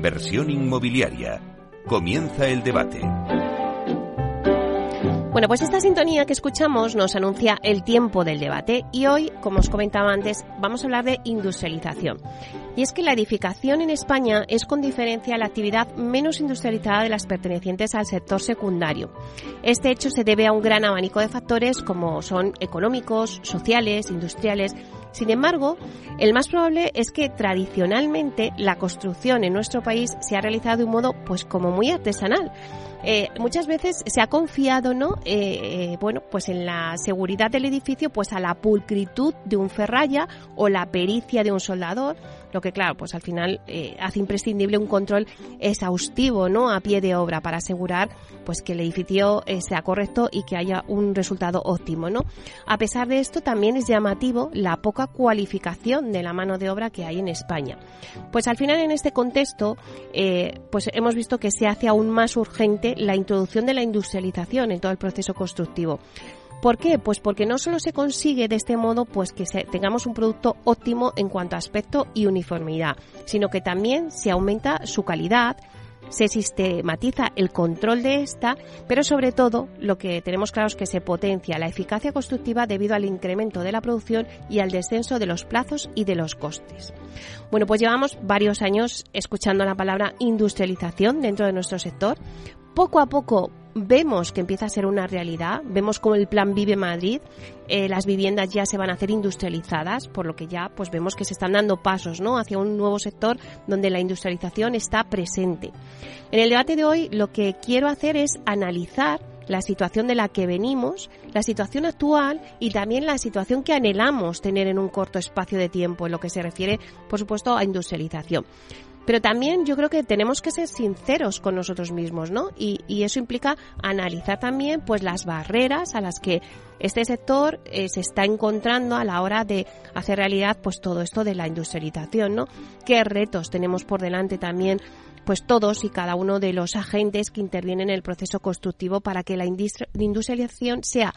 Inversión inmobiliaria. Comienza el debate. Bueno, pues esta sintonía que escuchamos nos anuncia el tiempo del debate y hoy, como os comentaba antes, vamos a hablar de industrialización. Y es que la edificación en España es con diferencia la actividad menos industrializada de las pertenecientes al sector secundario. Este hecho se debe a un gran abanico de factores como son económicos, sociales, industriales. Sin embargo, el más probable es que tradicionalmente la construcción en nuestro país se ha realizado de un modo pues como muy artesanal eh, muchas veces se ha confiado, ¿no? Eh, eh, bueno, pues en la seguridad del edificio, pues a la pulcritud de un ferralla o la pericia de un soldador lo que claro, pues al final eh, hace imprescindible un control exhaustivo, ¿no? A pie de obra para asegurar pues que el edificio eh, sea correcto y que haya un resultado óptimo, ¿no? A pesar de esto también es llamativo la poca cualificación de la mano de obra que hay en España. Pues al final en este contexto eh, pues hemos visto que se hace aún más urgente la introducción de la industrialización en todo el proceso constructivo. ¿Por qué? Pues porque no solo se consigue de este modo pues que tengamos un producto óptimo en cuanto a aspecto y uniformidad, sino que también se aumenta su calidad, se sistematiza el control de esta, pero sobre todo lo que tenemos claro es que se potencia la eficacia constructiva debido al incremento de la producción y al descenso de los plazos y de los costes. Bueno, pues llevamos varios años escuchando la palabra industrialización dentro de nuestro sector. Poco a poco vemos que empieza a ser una realidad, vemos como el plan Vive Madrid, eh, las viviendas ya se van a hacer industrializadas, por lo que ya pues vemos que se están dando pasos ¿no? hacia un nuevo sector donde la industrialización está presente. En el debate de hoy lo que quiero hacer es analizar la situación de la que venimos, la situación actual y también la situación que anhelamos tener en un corto espacio de tiempo en lo que se refiere, por supuesto, a industrialización. Pero también yo creo que tenemos que ser sinceros con nosotros mismos, ¿no? Y, eso implica analizar también pues las barreras a las que este sector eh, se está encontrando a la hora de hacer realidad pues todo esto de la industrialización, ¿no? ¿Qué retos tenemos por delante también pues todos y cada uno de los agentes que intervienen en el proceso constructivo para que la industrialización sea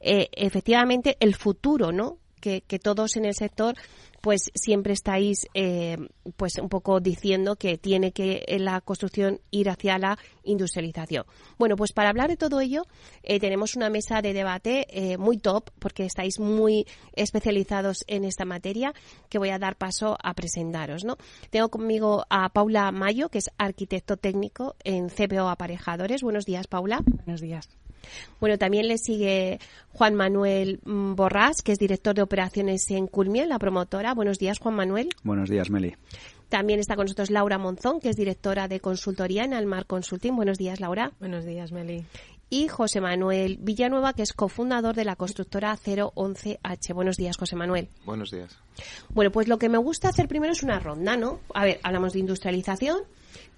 eh, efectivamente el futuro, ¿no? Que, que todos en el sector pues siempre estáis eh, pues un poco diciendo que tiene que la construcción ir hacia la industrialización. Bueno, pues para hablar de todo ello eh, tenemos una mesa de debate eh, muy top porque estáis muy especializados en esta materia que voy a dar paso a presentaros. ¿no? Tengo conmigo a Paula Mayo, que es arquitecto técnico en CPO Aparejadores. Buenos días, Paula. Buenos días. Bueno, también le sigue Juan Manuel mm, Borrás, que es director de operaciones en Culmiel, la promotora. Buenos días, Juan Manuel. Buenos días, Meli. También está con nosotros Laura Monzón, que es directora de consultoría en Almar Consulting. Buenos días, Laura. Buenos días, Meli. Y José Manuel Villanueva, que es cofundador de la constructora 011H. Buenos días, José Manuel. Buenos días. Bueno, pues lo que me gusta hacer primero es una ronda, ¿no? A ver, hablamos de industrialización,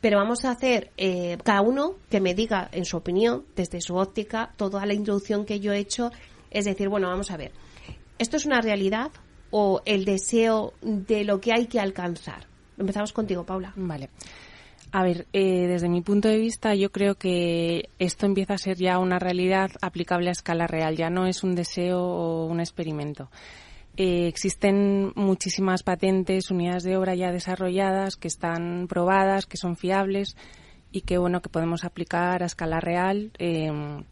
pero vamos a hacer eh, cada uno que me diga en su opinión, desde su óptica, toda la introducción que yo he hecho. Es decir, bueno, vamos a ver, ¿esto es una realidad o el deseo de lo que hay que alcanzar? Empezamos contigo, Paula. Vale. A ver, eh, desde mi punto de vista, yo creo que esto empieza a ser ya una realidad aplicable a escala real, ya no es un deseo o un experimento. Eh, existen muchísimas patentes, unidades de obra ya desarrolladas, que están probadas, que son fiables y que bueno que podemos aplicar a escala real. Em,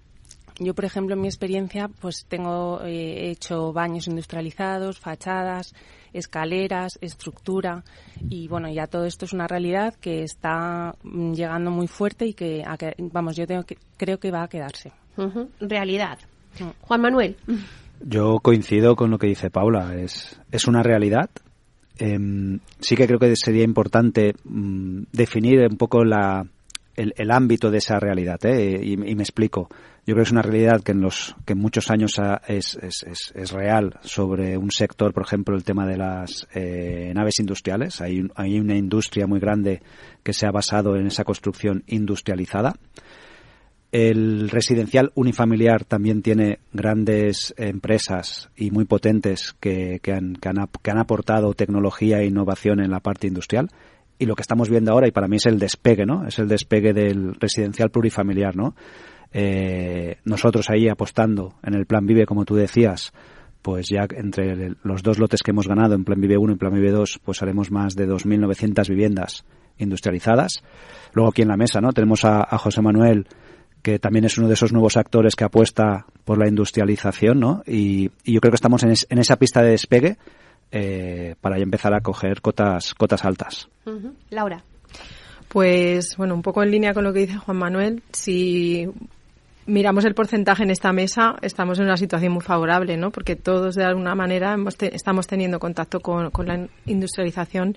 yo, por ejemplo, en mi experiencia, pues tengo eh, hecho baños industrializados, fachadas, escaleras, estructura y bueno, ya todo esto es una realidad que está mm, llegando muy fuerte y que, vamos, yo tengo que, creo que va a quedarse. Realidad. Mm. Juan Manuel. Yo coincido con lo que dice Paula, es, es una realidad. Em, sí que creo que sería importante mm, definir un poco la, el, ámbito de esa realidad, ¿eh? y, me explico. Yo creo que es una realidad que en los que en muchos años es, es, es, es real sobre un sector, por ejemplo, el tema de las eh, naves industriales. Hay, hay una industria muy grande que se ha basado en esa construcción industrializada. El residencial unifamiliar también tiene grandes empresas y muy potentes que, han, que, han, aportado tecnología e innovación en la parte industrial. Y lo que estamos viendo ahora, y para mí es el despegue, ¿no? Es el despegue del residencial plurifamiliar, ¿no? Eh, nosotros ahí apostando en el plan Vive, como tú decías, pues ya entre los dos lotes que hemos ganado en Plan Vive 1 y Plan Vive 2, pues haremos más de 2.900 viviendas industrializadas. Luego aquí en la mesa, ¿no? Tenemos a, José Manuel, que también es uno de esos nuevos actores que apuesta por la industrialización, ¿no? Y, yo creo que estamos en, esa pista de despegue eh, para ya empezar a coger cotas, cotas altas. Laura. Pues bueno, un poco en línea con lo que dice Juan Manuel, si miramos el porcentaje en esta mesa, estamos en una situación muy favorable, ¿no? Porque todos de alguna manera estamos teniendo contacto con, con la industrialización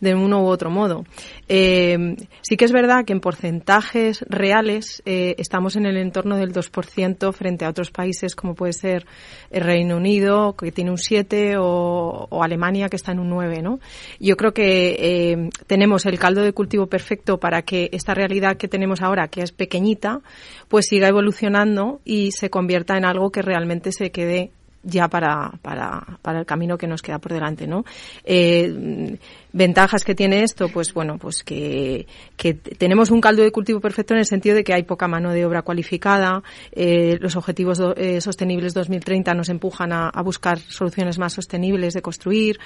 de uno u otro modo. Eh, sí que es verdad que en porcentajes reales eh, estamos en el entorno del 2% frente a otros países como puede ser el Reino Unido, que tiene un 7, o, Alemania, que está en un 9. ¿no? Yo creo que eh, tenemos el caldo de cultivo perfecto para que esta realidad que tenemos ahora, que es pequeñita, pues siga evolucionando y se convierta en algo que realmente se quede ya para, para, para el camino que nos queda por delante, ¿no? Eh, ventajas que tiene esto, pues bueno, pues que, que, tenemos un caldo de cultivo perfecto en el sentido de que hay poca mano de obra cualificada, eh, los objetivos eh, sostenibles 2030 nos empujan a, buscar soluciones más sostenibles de construir,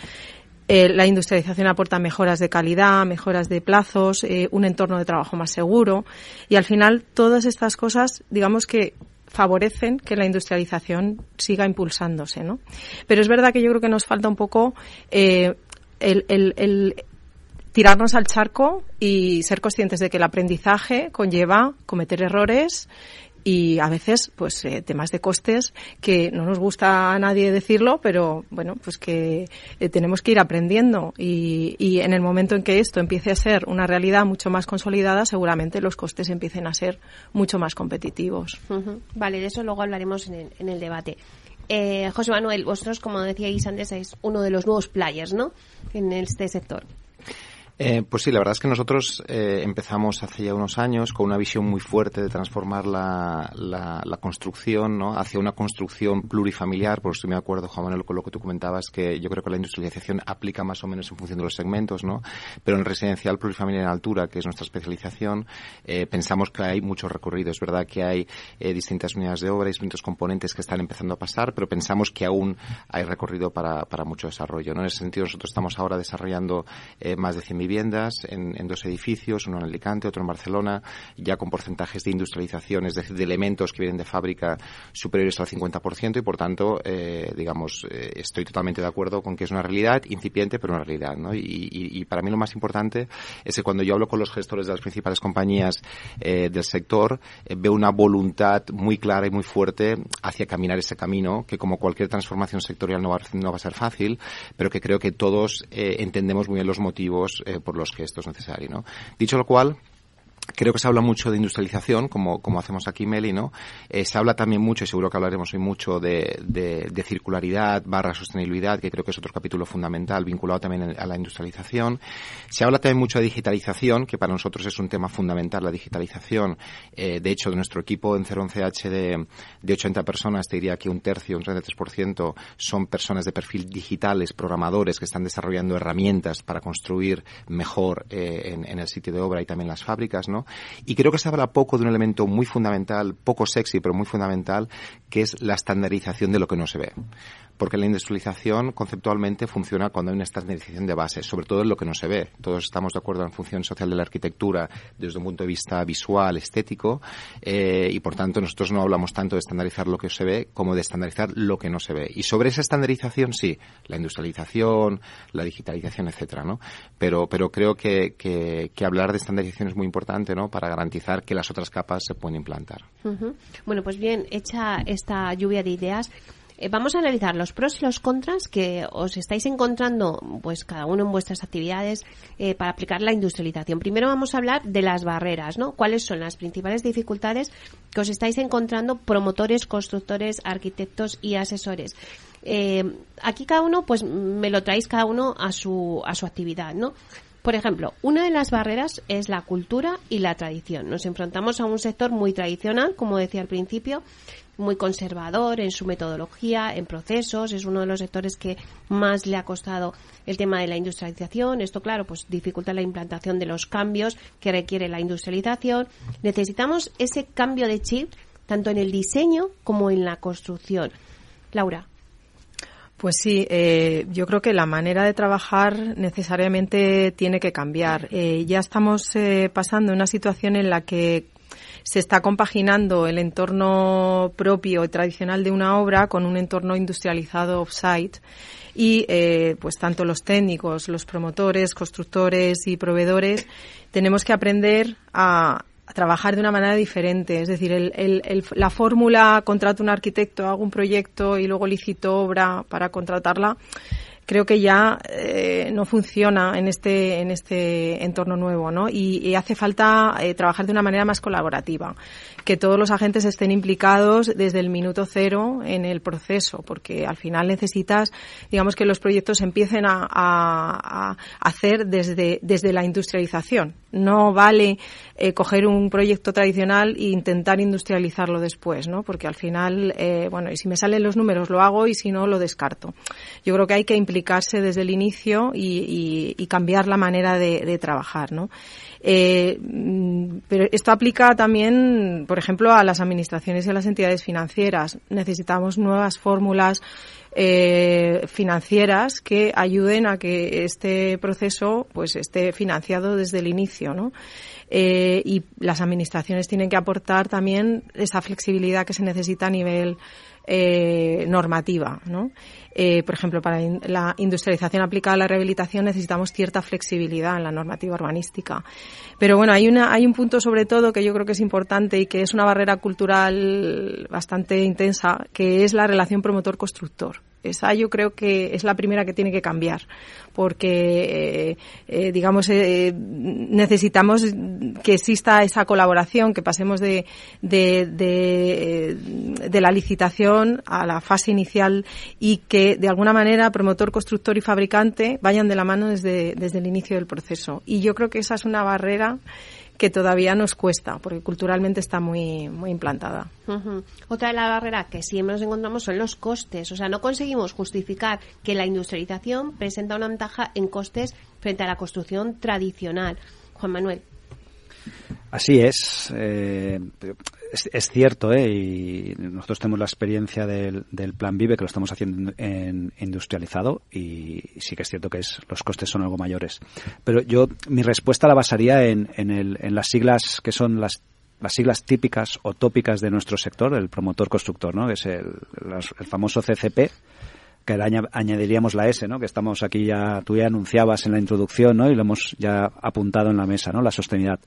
la industrialización aporta mejoras de calidad, mejoras de plazos, un entorno de trabajo más seguro y al final todas estas cosas, digamos que favorecen que la industrialización siga impulsándose, ¿no? Pero es verdad que yo creo que nos falta un poco eh, el, el tirarnos al charco y ser conscientes de que el aprendizaje conlleva cometer errores y a veces pues eh, temas de costes que no nos gusta a nadie decirlo pero bueno pues que eh, tenemos que ir aprendiendo. Y, y, en el momento en que esto empiece a ser una realidad mucho más consolidada seguramente los costes empiecen a ser mucho más competitivos. Vale de eso luego hablaremos en el, en el debate. Eh, José Manuel vosotros como decíais antes es uno de los nuevos players no en este sector eh, pues sí, la verdad es que nosotros eh, empezamos hace ya unos años con una visión muy fuerte de transformar la, la, la construcción ¿no? hacia una construcción plurifamiliar. Por eso me acuerdo, Juan Manuel, con lo que tú comentabas, que yo creo que la industrialización aplica más o menos en función de los segmentos, ¿no? Pero en residencial plurifamiliar en altura, que es nuestra especialización, eh, pensamos que hay mucho recorrido. Es verdad que hay eh, distintas unidades de obra, distintos componentes que están empezando a pasar, pero pensamos que aún hay recorrido para, para mucho desarrollo. ¿no? En ese sentido, nosotros estamos ahora desarrollando eh, más de 100 viviendas en, dos edificios, uno en Alicante, otro en Barcelona, ya con porcentajes de industrialización, es decir, de elementos que vienen de fábrica superiores al 50% y, por tanto, eh, digamos, eh, estoy totalmente de acuerdo con que es una realidad incipiente, pero una realidad. ¿no? Y, para mí lo más importante es que cuando yo hablo con los gestores de las principales compañías eh, del sector, veo una voluntad muy clara y muy fuerte hacia caminar ese camino, que como cualquier transformación sectorial no va, no va a ser fácil, pero que creo que todos entendemos muy bien los motivos eh, por los que esto es necesario. Dicho lo cual, Creo que se habla mucho de industrialización, como, como hacemos aquí Meli, ¿no? Eh, se habla también mucho, y seguro que hablaremos hoy mucho, de, de, de, circularidad barra sostenibilidad, que creo que es otro capítulo fundamental vinculado también a la industrialización. Se habla también mucho de digitalización, que para nosotros es un tema fundamental, la digitalización. Eh, de hecho, de nuestro equipo en 011H de, de 80 personas, te diría que un tercio, un 33%, son personas de perfil digitales, programadores, que están desarrollando herramientas para construir mejor eh, en, en el sitio de obra y también las fábricas, ¿no? Y creo que se habla poco de un elemento muy fundamental, poco sexy, pero muy fundamental, que es la estandarización de lo que no se ve porque la industrialización conceptualmente funciona cuando hay una estandarización de base, sobre todo en lo que no se ve. Todos estamos de acuerdo en función social de la arquitectura desde un punto de vista visual, estético, eh, y por tanto nosotros no hablamos tanto de estandarizar lo que se ve como de estandarizar lo que no se ve. Y sobre esa estandarización sí, la industrialización, la digitalización, etcétera, ¿no? Pero, pero creo que, que, hablar de estandarización es muy importante, ¿no? Para garantizar que las otras capas se pueden implantar. Bueno, pues bien, hecha esta lluvia de ideas, eh, vamos a analizar los pros y los contras que os estáis encontrando, pues cada uno en vuestras actividades eh, para aplicar la industrialización. Primero vamos a hablar de las barreras, ¿no? ¿Cuáles son las principales dificultades que os estáis encontrando promotores, constructores, arquitectos y asesores? Eh, aquí cada uno, pues me lo traéis cada uno a su a su actividad, ¿no? Por ejemplo, una de las barreras es la cultura y la tradición. Nos enfrentamos a un sector muy tradicional, como decía al principio, muy conservador en su metodología, en procesos, es uno de los sectores que más le ha costado el tema de la industrialización. Esto, claro, pues dificulta la implantación de los cambios que requiere la industrialización. Necesitamos ese cambio de chip tanto en el diseño como en la construcción. Laura. Pues sí, eh, yo creo que la manera de trabajar necesariamente tiene que cambiar. Eh, ya estamos eh, pasando una situación en la que se está compaginando el entorno propio y tradicional de una obra con un entorno industrializado off-site y eh, pues tanto los técnicos, los promotores, constructores y proveedores tenemos que aprender a, trabajar de una manera diferente. Es decir, el, el, la fórmula contrato un arquitecto, hago un proyecto y luego licito obra para contratarla creo que ya eh, no funciona en este en este entorno nuevo, ¿no? Y, hace falta eh, trabajar de una manera más colaborativa, que todos los agentes estén implicados desde el minuto cero en el proceso, porque al final necesitas, digamos, que los proyectos empiecen a, a, hacer desde desde la industrialización. No vale eh, coger un proyecto tradicional e intentar industrializarlo después, ¿no? Porque al final, eh, bueno, y si me salen los números lo hago y si no lo descarto. Yo creo que hay que implicarse desde el inicio y, y, cambiar la manera de, de trabajar, ¿no? Eh, mm, pero esto aplica también, por ejemplo, a las administraciones y a las entidades financieras. Necesitamos nuevas fórmulas eh, financieras que ayuden a que este proceso pues esté financiado desde el inicio, ¿no? Eh, y las administraciones tienen que aportar también esa flexibilidad que se necesita a nivel eh, normativa, ¿no? Eh, por ejemplo, para la industrialización aplicada a la rehabilitación necesitamos cierta flexibilidad en la normativa urbanística. Pero bueno, hay, una, hay un punto sobre todo que yo creo que es importante y que es una barrera cultural bastante intensa, que es la relación promotor-constructor. Esa yo creo que es la primera que tiene que cambiar, porque, eh, eh, digamos, necesitamos que exista esa colaboración, que pasemos de, de, de, de la licitación a la fase inicial y que de alguna manera promotor, constructor y fabricante vayan de la mano desde, desde el inicio del proceso. Y yo creo que esa es una barrera que todavía nos cuesta, porque culturalmente está muy, muy implantada. Otra de las barreras que siempre nos encontramos son los costes. O sea, no conseguimos justificar que la industrialización presenta una ventaja en costes frente a la construcción tradicional. Juan Manuel. Así es. Eh, es, cierto, ¿eh? y nosotros tenemos la experiencia del, Plan Vive, que lo estamos haciendo en, industrializado, y sí que es cierto que es, los costes son algo mayores. Pero yo, mi respuesta la basaría en, las siglas que son las las siglas típicas o tópicas de nuestro sector, el promotor constructor, ¿no? que es el famoso CCP, que añadiríamos la S, ¿no? Que estamos aquí ya, tú ya anunciabas en la introducción, ¿no? Y lo hemos ya apuntado en la mesa, ¿no? La sostenibilidad.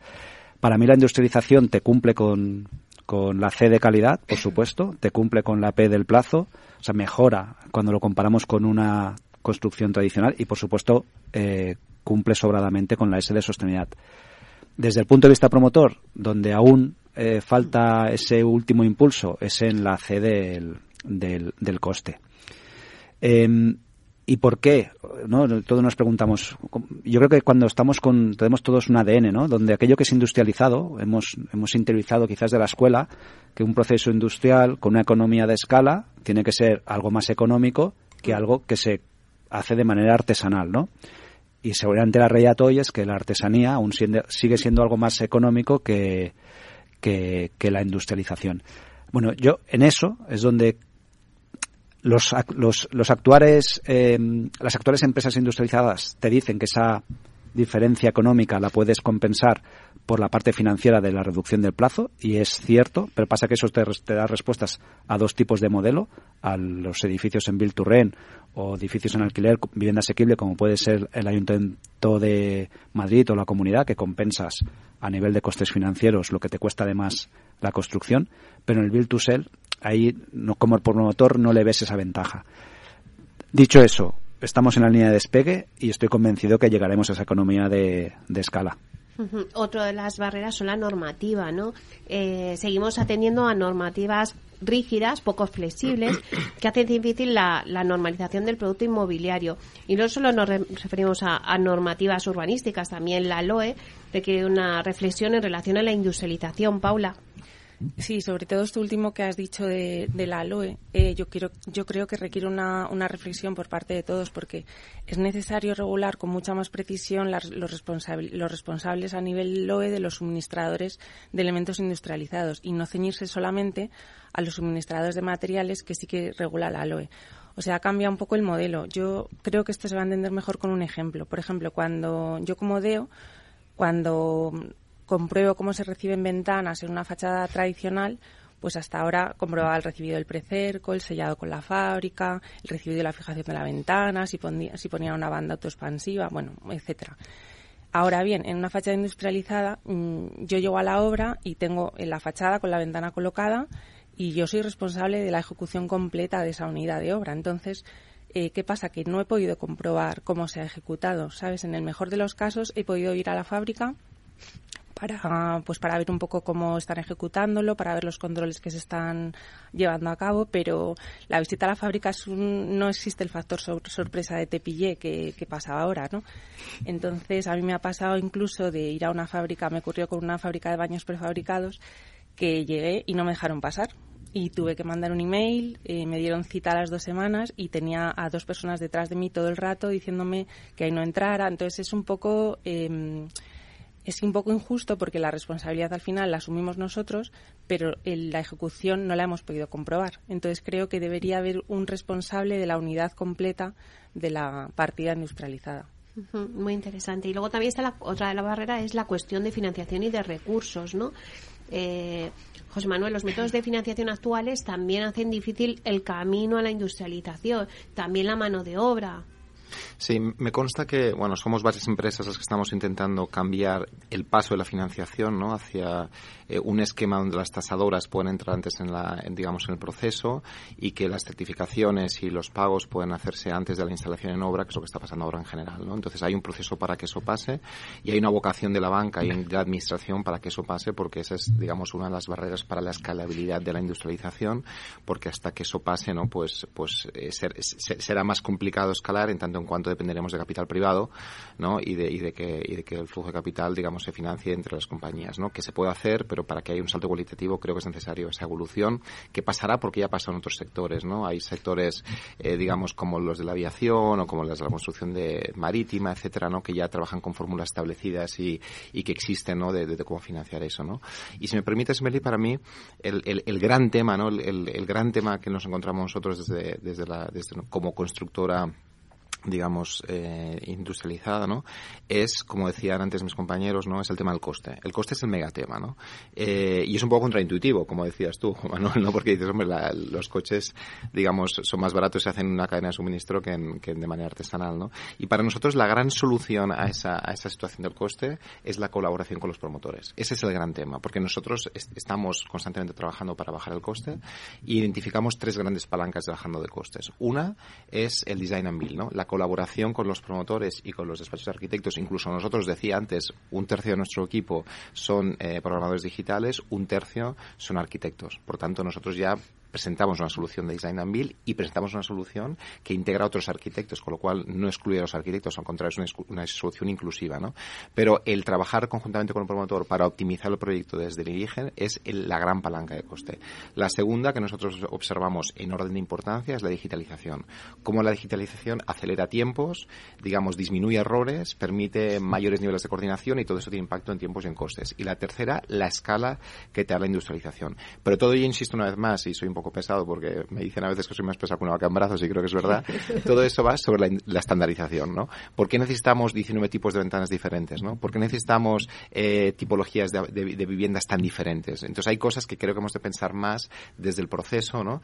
Para mí la industrialización te cumple con, con la C de calidad, por supuesto, te cumple con la P del plazo, o sea, mejora cuando lo comparamos con una construcción tradicional y, por supuesto, eh, cumple sobradamente con la S de sostenibilidad. Desde el punto de vista promotor, donde aún eh, falta ese último impulso, es en la C del, del, del coste. Em, ¿Y por qué? ¿No? Todos nos preguntamos. Yo creo que cuando estamos con, tenemos todos un ADN, ¿no? Donde aquello que es industrializado, hemos, hemos interiorizado quizás de la escuela, que un proceso industrial con una economía de escala tiene que ser algo más económico que algo que se hace de manera artesanal, ¿no? Y seguramente la realidad hoy es que la artesanía aún sigue siendo algo más económico que, que la industrialización. Bueno, yo en eso es donde los, los, los actuales, eh, las actuales empresas industrializadas te dicen que esa diferencia económica la puedes compensar por la parte financiera de la reducción del plazo y es cierto, pero pasa que eso te, da respuestas a dos tipos de modelo, a los edificios en build to rent o edificios en alquiler, vivienda asequible como puede ser el Ayuntamiento de Madrid o la comunidad que compensas a nivel de costes financieros lo que te cuesta además la construcción, pero en el build to sell ahí no, como promotor no le ves esa ventaja. Dicho eso, estamos en la línea de despegue y estoy convencido que llegaremos a esa economía de, escala. Otra de las barreras son la normativa, ¿no? Eh, seguimos atendiendo a normativas rígidas, poco flexibles, que hacen difícil la, normalización del producto inmobiliario. Y no solo nos referimos a, a, normativas urbanísticas, también la LOE requiere una reflexión en relación a la industrialización. Paula. Sí, sobre todo esto último que has dicho de, la ALOE, eh, yo, quiero, yo creo que requiere una, una, reflexión por parte de todos porque es necesario regular con mucha más precisión los, los responsables a nivel LOE de los suministradores de elementos industrializados y no ceñirse solamente a los suministradores de materiales que sí que regula la ALOE. O sea, cambia un poco el modelo. Yo creo que esto se va a entender mejor con un ejemplo. Por ejemplo, cuando yo como DEO, cuando compruebo cómo se reciben ventanas en una fachada tradicional, pues hasta ahora comprobaba el recibido del precerco, el sellado con la fábrica, el recibido de la fijación de la ventana, si ponía, si ponía una banda autoexpansiva, bueno, etcétera. Ahora bien, en una fachada industrializada, mm, yo llego a la obra y tengo en la fachada con la ventana colocada y yo soy responsable de la ejecución completa de esa unidad de obra. Entonces, eh, ¿qué pasa? Que no he podido comprobar cómo se ha ejecutado, ¿sabes? En el mejor de los casos he podido ir a la fábrica para pues para ver un poco cómo están ejecutándolo, para ver los controles que se están llevando a cabo, pero la visita a la fábrica es no existe el factor sorpresa de tepillé que, que pasa ahora, ¿no? Entonces a mí me ha pasado incluso de ir a una fábrica, me ocurrió con una fábrica de baños prefabricados que llegué y no me dejaron pasar y tuve que mandar un email, eh, me dieron cita a las dos semanas y tenía a dos personas detrás de mí todo el rato diciéndome que ahí no entrara. Entonces es un poco em, es un poco injusto porque la responsabilidad al final la asumimos nosotros, pero la ejecución no la hemos podido comprobar. Entonces creo que debería haber un responsable de la unidad completa de la partida industrializada. Muy interesante. Y luego también está la otra de la barrera es la cuestión de financiación y de recursos, ¿no? Eh, José Manuel, los métodos de financiación actuales también hacen difícil el camino a la industrialización, también la mano de obra. Sí, me consta que, bueno, somos varias empresas las que estamos intentando cambiar el paso de la financiación, ¿no? Hacia eh, un esquema donde las tasadoras pueden entrar antes en la, digamos, en el proceso y que las certificaciones y los pagos pueden hacerse antes de la instalación en obra, que es lo que está pasando ahora en general, ¿no? Entonces hay un proceso para que eso pase y hay una vocación de la banca y de la administración para que eso pase porque esa es, digamos, una de las barreras para la escalabilidad de la industrialización porque hasta que eso pase, ¿no? Pues, pues eh, será más complicado escalar en tanto en cuanto dependeremos de capital privado, ¿no? Y de, y de que, y de que el flujo de capital, digamos, se financie entre las compañías, ¿no? Que se puede hacer, pero para que haya un salto cualitativo creo que es necesario esa evolución que pasará porque ya pasado en otros sectores, ¿no? Hay sectores, eh, digamos, como los de la aviación o como los de la construcción de marítima, etcétera, ¿no? Que ya trabajan con fórmulas establecidas y, y que existen, ¿no? De, cómo financiar eso, ¿no? Y si me permites, Meli, para mí el, el, el gran tema, ¿no? El, el, gran tema que nos encontramos nosotros desde, desde la, desde, como constructora digamos, eh, industrializada, ¿no? Es, como decían antes mis compañeros, ¿no? Es el tema del coste. El coste es el megatema, ¿no? Eh, y es un poco contraintuitivo, como decías tú, Manuel, ¿no? Porque dices, hombre, los coches, digamos, son más baratos y se hacen en una cadena de suministro que, en, que de manera artesanal, ¿no? Y para nosotros la gran solución a esa, a esa situación del coste es la colaboración con los promotores. Ese es el gran tema, porque nosotros estamos constantemente trabajando para bajar el coste e identificamos tres grandes palancas de bajando de costes. Una es el design and build, ¿no? La colaboración con los promotores y con los despachos de arquitectos, incluso nosotros decía antes, un tercio de nuestro equipo son eh, programadores digitales, un tercio son arquitectos. Por tanto, nosotros ya presentamos una solución de Design and Build y presentamos una solución que integra a otros arquitectos, con lo cual no excluye a los arquitectos, al contrario, es una, solución inclusiva, ¿no? Pero el trabajar conjuntamente con el promotor para optimizar el proyecto desde el origen es la gran palanca de coste. La segunda que nosotros observamos en orden de importancia es la digitalización. Cómo la digitalización acelera tiempos, digamos, disminuye errores, permite mayores niveles de coordinación y todo eso tiene impacto en tiempos y en costes. Y la tercera, la escala que te da la industrialización. Pero todo ello, insisto una vez más, y soy un poco pesado porque me dicen a veces que soy más pesado que una vaca en brazos y creo que es verdad. Todo eso va sobre la, estandarización, ¿no? ¿Por qué necesitamos 19 tipos de ventanas diferentes, ¿no? ¿Por qué necesitamos eh, tipologías de, de, viviendas tan diferentes? Entonces hay cosas que creo que hemos de pensar más desde el proceso, ¿no?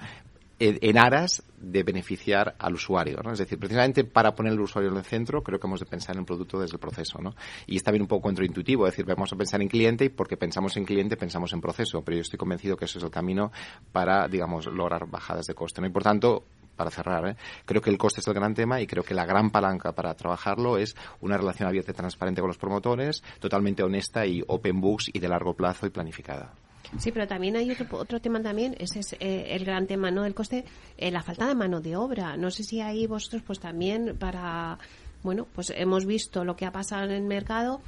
En aras de beneficiar al usuario. ¿no? Es decir, precisamente para poner al usuario en el centro, creo que hemos de pensar en el producto desde el proceso. ¿no? Y está bien un poco contraintuitivo, es decir, vamos a pensar en cliente y porque pensamos en cliente pensamos en proceso, pero yo estoy convencido que eso es el camino para, digamos, lograr bajadas de coste. ¿no? Y por tanto, para cerrar, ¿eh? creo que el coste es el gran tema y creo que la gran palanca para trabajarlo es una relación abierta y transparente con los promotores, totalmente honesta y open books y de largo plazo y planificada. Sí, pero también hay otro, otro tema también, ese es eh, el gran tema, ¿no? El coste, eh, la falta de mano de obra. No sé si ahí vosotros, pues también para, bueno, pues hemos visto lo que ha pasado en el mercado.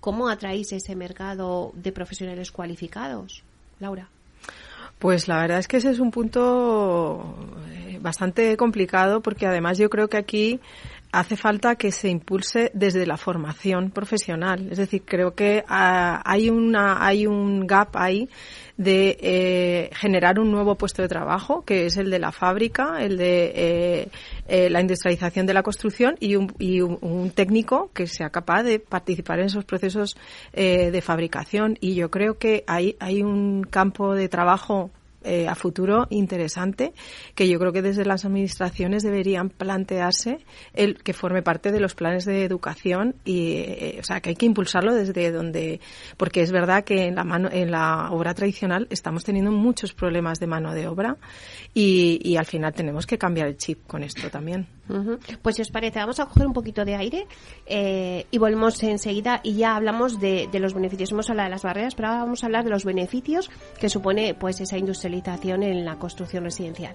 ¿Cómo atraéis ese mercado de profesionales cualificados, Laura? Pues la verdad es que ese es un punto eh, bastante complicado porque además yo creo que aquí hace falta que se impulse desde la formación profesional. Es decir, creo que ah, hay, una, hay un gap ahí de eh, generar un nuevo puesto de trabajo, que es el de la fábrica, el de eh, eh, la industrialización de la construcción y, un, y un, técnico que sea capaz de participar en esos procesos de fabricación. Y yo creo que hay, hay un campo de trabajo eh, a futuro interesante que yo creo que desde las administraciones deberían plantearse el que forme parte de los planes de educación y eh, o sea que hay que impulsarlo desde donde porque es verdad que en la mano en la obra tradicional estamos teniendo muchos problemas de mano de obra y, y al final tenemos que cambiar el chip con esto también. Pues si os parece, vamos a coger un poquito de aire eh, y volvemos enseguida y ya hablamos de, de, los beneficios. Hemos hablado de las barreras, pero ahora vamos a hablar de los beneficios que supone pues esa en la construcción residencial.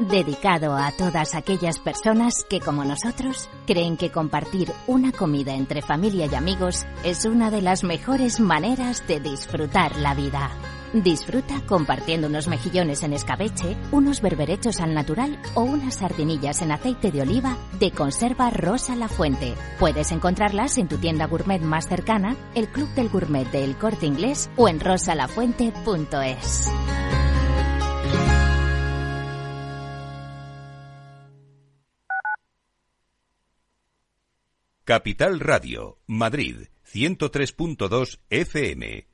Dedicado a todas aquellas personas que, como nosotros, creen que compartir una comida entre familia y amigos es una de las mejores maneras de disfrutar la vida. Disfruta compartiendo unos mejillones en escabeche, unos berberechos al natural o unas sardinillas en aceite de oliva de conserva Rosa La Fuente. Puedes encontrarlas en tu tienda gourmet más cercana, el Club del Gourmet del Corte Inglés o en rosalafuente.es. Capital Radio, Madrid, 103.2 FM.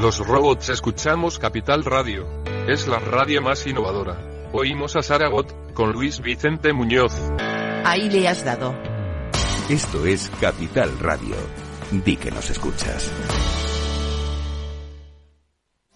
Los robots escuchamos Capital Radio. Es la radio más innovadora. Oímos a Saragot, con Luis Vicente Muñoz. Ahí le has dado. Esto es Capital Radio. Di que nos escuchas.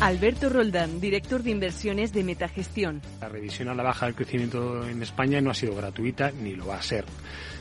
Alberto Roldán, director de inversiones de Metagestión. La revisión a la baja del crecimiento en España no ha sido gratuita ni lo va a ser.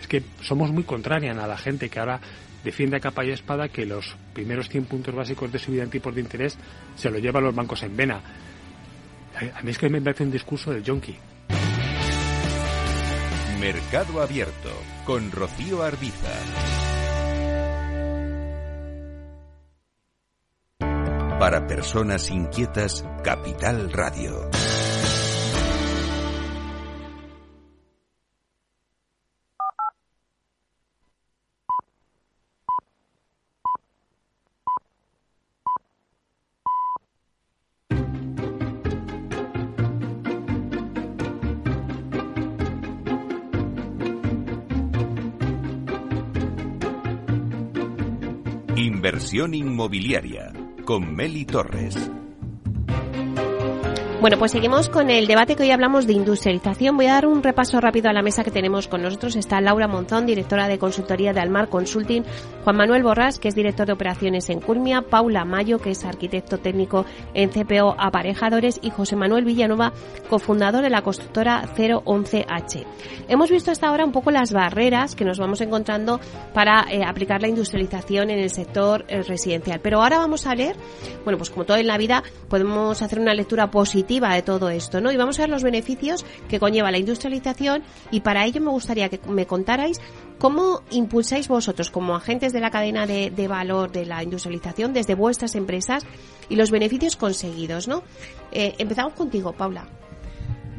Es que somos muy contrarian a la gente que ahora defiende a capa y espada que los primeros 100 puntos básicos de subida en tipos de interés se lo llevan los bancos en vena a mí es que me parece un discurso del yonki. Mercado Abierto con Rocío Arbiza. Para personas inquietas, Capital Radio. Inversión inmobiliaria con Meli Torres. Bueno, pues seguimos con el debate que hoy hablamos de industrialización. Voy a dar un repaso rápido a la mesa que tenemos con nosotros. Está Laura Monzón, directora de consultoría de Almar Consulting, Juan Manuel Borrás, que es director de operaciones en Culmia, Paula Mayo, que es arquitecto técnico en CPO Aparejadores y José Manuel Villanova, cofundador de la constructora 011H. Hemos visto hasta ahora un poco las barreras que nos vamos encontrando para eh, aplicar la industrialización en el sector eh, residencial. Pero ahora vamos a leer, bueno, pues como todo en la vida, podemos hacer una lectura positiva de todo esto, ¿no? Y vamos a ver los beneficios que conlleva la industrialización y para ello me gustaría que me contarais cómo impulsáis vosotros como agentes de la cadena de, valor de la industrialización desde vuestras empresas y los beneficios conseguidos, ¿no? Eh, empezamos contigo, Paula.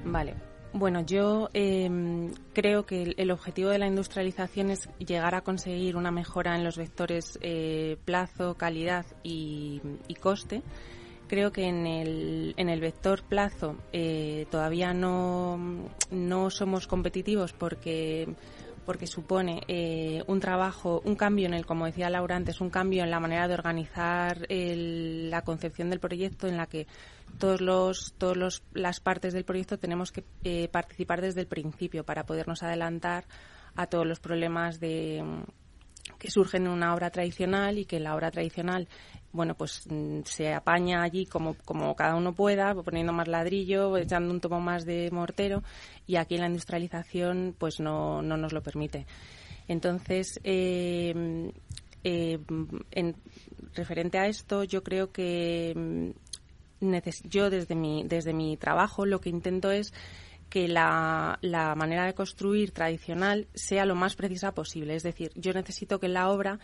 Vale. Bueno, yo em, creo que el, objetivo de la industrialización es llegar a conseguir una mejora en los vectores eh, plazo, calidad y coste creo que en el, en el vector plazo eh, todavía no, no somos competitivos porque porque supone eh, un trabajo, un cambio en el, como decía Laura antes, un cambio en la manera de organizar la concepción del proyecto en la que todos los, todos los, las partes del proyecto tenemos que eh, participar desde el principio para podernos adelantar a todos los problemas de que surgen en una obra tradicional y que la obra tradicional bueno, pues mm, se apaña allí como, como cada uno pueda, poniendo más ladrillo, echando un tomo más de mortero, y aquí en la industrialización pues no, no nos lo permite. Entonces, eh, eh, en, referente a esto, yo creo que mm, yo desde mi, desde mi trabajo lo que intento es que la, la, manera de construir tradicional sea lo más precisa posible. Es decir, yo necesito que la obra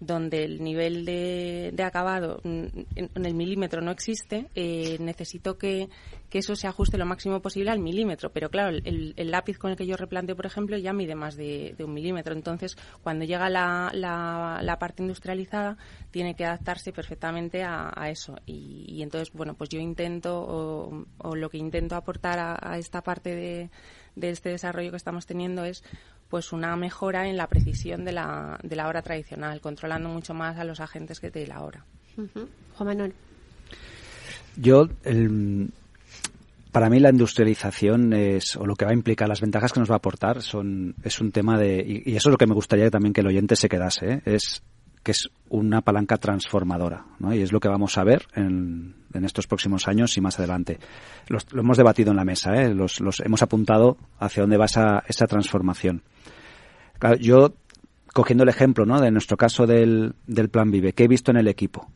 donde el nivel de, de acabado en, el milímetro no existe, eh, necesito que, que, eso se ajuste lo máximo posible al milímetro. Pero claro, el, lápiz con el que yo replanteo, por ejemplo, ya mide más de, un milímetro. Entonces, cuando llega la, la, la, parte industrializada, tiene que adaptarse perfectamente a, a eso. Y, y, entonces, bueno, pues yo intento, o, o lo que intento aportar a, a esta parte de, de este desarrollo que estamos teniendo es pues una mejora en la precisión de la, de la hora tradicional, controlando mucho más a los agentes que de la hora. Juan Manuel. Yo, para mí la industrialización es, o lo que va a implicar, las ventajas que nos va a aportar son, es un tema de, y, eso es lo que me gustaría también que el oyente se quedase, ¿eh? es que es una palanca transformadora, ¿no? Y es lo que vamos a ver en, en estos próximos años y más adelante. lo hemos debatido en la mesa, ¿eh? los, los, hemos apuntado hacia dónde va esa, esa transformación. yo, cogiendo el ejemplo ¿no? de nuestro caso del, del Plan Vive, ¿qué he visto en el equipo?